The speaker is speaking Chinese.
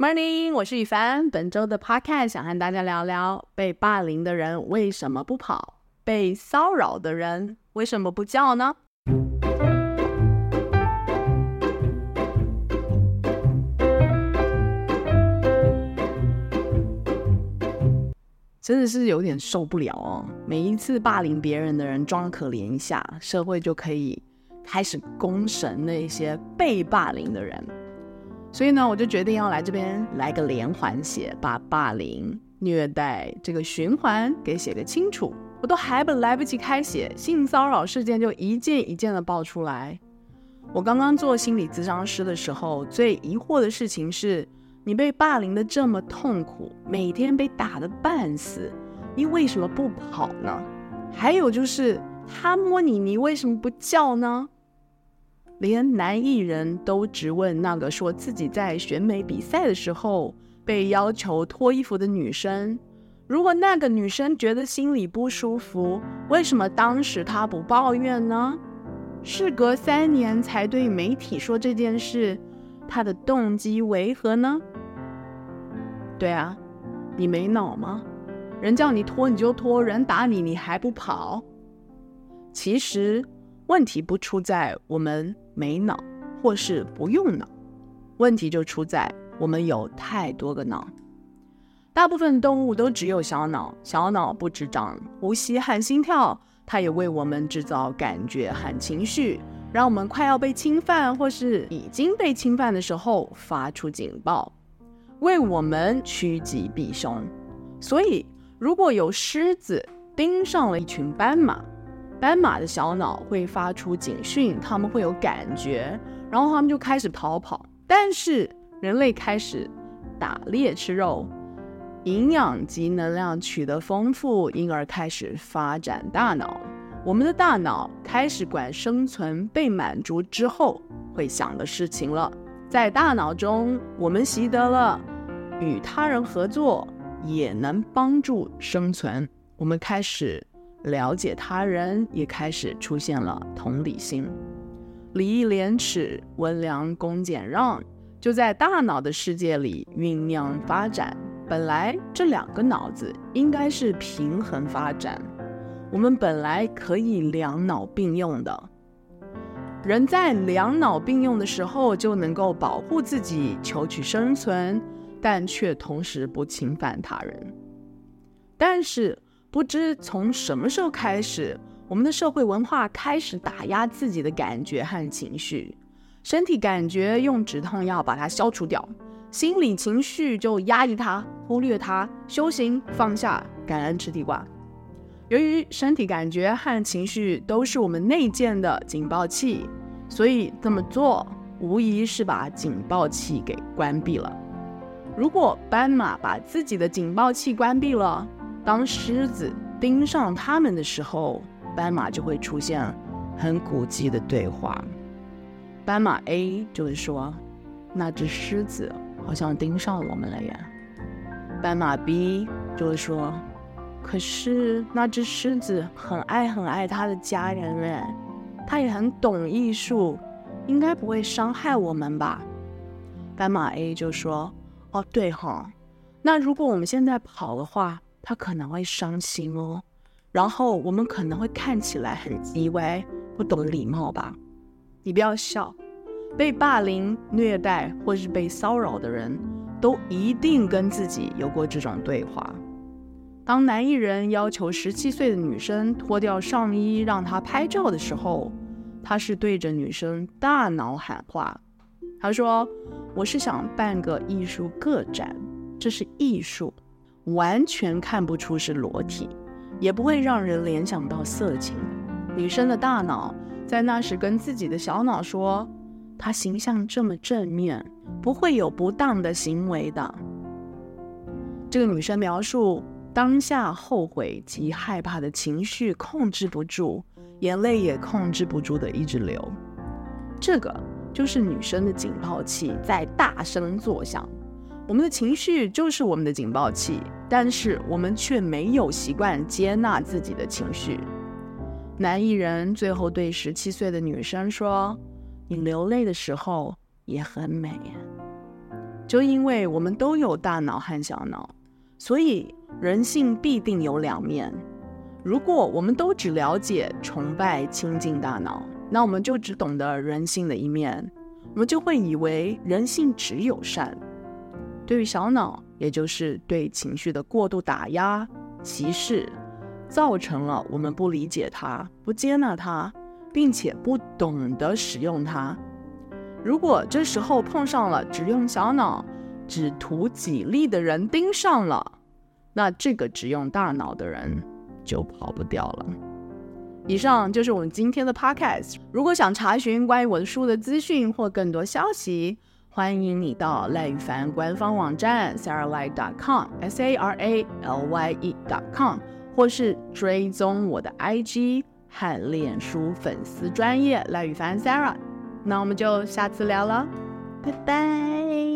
Morning，我是宇凡。本周的 Podcast 想和大家聊聊：被霸凌的人为什么不跑？被骚扰的人为什么不叫呢？真的是有点受不了哦！每一次霸凌别人的人装可怜一下，社会就可以开始公审那些被霸凌的人。所以呢，我就决定要来这边来个连环写，把霸凌、虐待这个循环给写个清楚。我都还不来不及开写，性骚扰事件就一件一件的爆出来。我刚刚做心理咨商师的时候，最疑惑的事情是：你被霸凌的这么痛苦，每天被打得半死，你为什么不跑呢？还有就是他摸你，你为什么不叫呢？连男艺人都质问那个说自己在选美比赛的时候被要求脱衣服的女生，如果那个女生觉得心里不舒服，为什么当时她不抱怨呢？事隔三年才对媒体说这件事，她的动机为何呢？对啊，你没脑吗？人叫你脱你就脱，人打你你还不跑？其实。问题不出在我们没脑，或是不用脑，问题就出在我们有太多个脑。大部分动物都只有小脑，小脑不只长呼吸和心跳，它也为我们制造感觉和情绪，让我们快要被侵犯或是已经被侵犯的时候发出警报，为我们趋吉避凶。所以，如果有狮子盯上了一群斑马，斑马的小脑会发出警讯，他们会有感觉，然后他们就开始逃跑。但是人类开始打猎吃肉，营养及能量取得丰富，因而开始发展大脑。我们的大脑开始管生存被满足之后会想的事情了。在大脑中，我们习得了与他人合作也能帮助生存。我们开始。了解他人，也开始出现了同理心，礼义廉耻、温良恭俭让，就在大脑的世界里酝酿发展。本来这两个脑子应该是平衡发展，我们本来可以两脑并用的。人在两脑并用的时候，就能够保护自己、求取生存，但却同时不侵犯他人。但是。不知从什么时候开始，我们的社会文化开始打压自己的感觉和情绪，身体感觉用止痛药把它消除掉，心理情绪就压抑它、忽略它，修行放下，感恩吃地瓜。由于身体感觉和情绪都是我们内建的警报器，所以这么做无疑是把警报器给关闭了。如果斑马把自己的警报器关闭了，当狮子盯上他们的时候，斑马就会出现很古迹的对话。斑马 A 就会说：“那只狮子好像盯上我们了呀。”斑马 B 就会说：“可是那只狮子很爱很爱他的家人哎，他也很懂艺术，应该不会伤害我们吧？”斑马 A 就说：“哦，对哈，那如果我们现在跑的话。”他可能会伤心哦，然后我们可能会看起来很叽歪，不懂礼貌吧？你不要笑，被霸凌、虐待或是被骚扰的人都一定跟自己有过这种对话。当男艺人要求十七岁的女生脱掉上衣让他拍照的时候，他是对着女生大脑喊话。他说：“我是想办个艺术个展，这是艺术。”完全看不出是裸体，也不会让人联想到色情。女生的大脑在那时跟自己的小脑说：“她形象这么正面，不会有不当的行为的。”这个女生描述当下后悔及害怕的情绪控制不住，眼泪也控制不住的一直流。这个就是女生的警报器在大声作响。我们的情绪就是我们的警报器，但是我们却没有习惯接纳自己的情绪。男艺人最后对十七岁的女生说：“你流泪的时候也很美。”就因为我们都有大脑和小脑，所以人性必定有两面。如果我们都只了解、崇拜、亲近大脑，那我们就只懂得人性的一面，我们就会以为人性只有善。对于小脑，也就是对情绪的过度打压、歧视，造成了我们不理解它、不接纳它，并且不懂得使用它。如果这时候碰上了只用小脑、只图己利的人盯上了，那这个只用大脑的人就跑不掉了。以上就是我们今天的 podcast。如果想查询关于我的书的资讯或更多消息，欢迎你到赖宇凡官方网站 saralye.com，s a r a l y e dot com，或是追踪我的 IG 和脸书粉丝专业赖宇凡 Sarah。那我们就下次聊了，拜拜。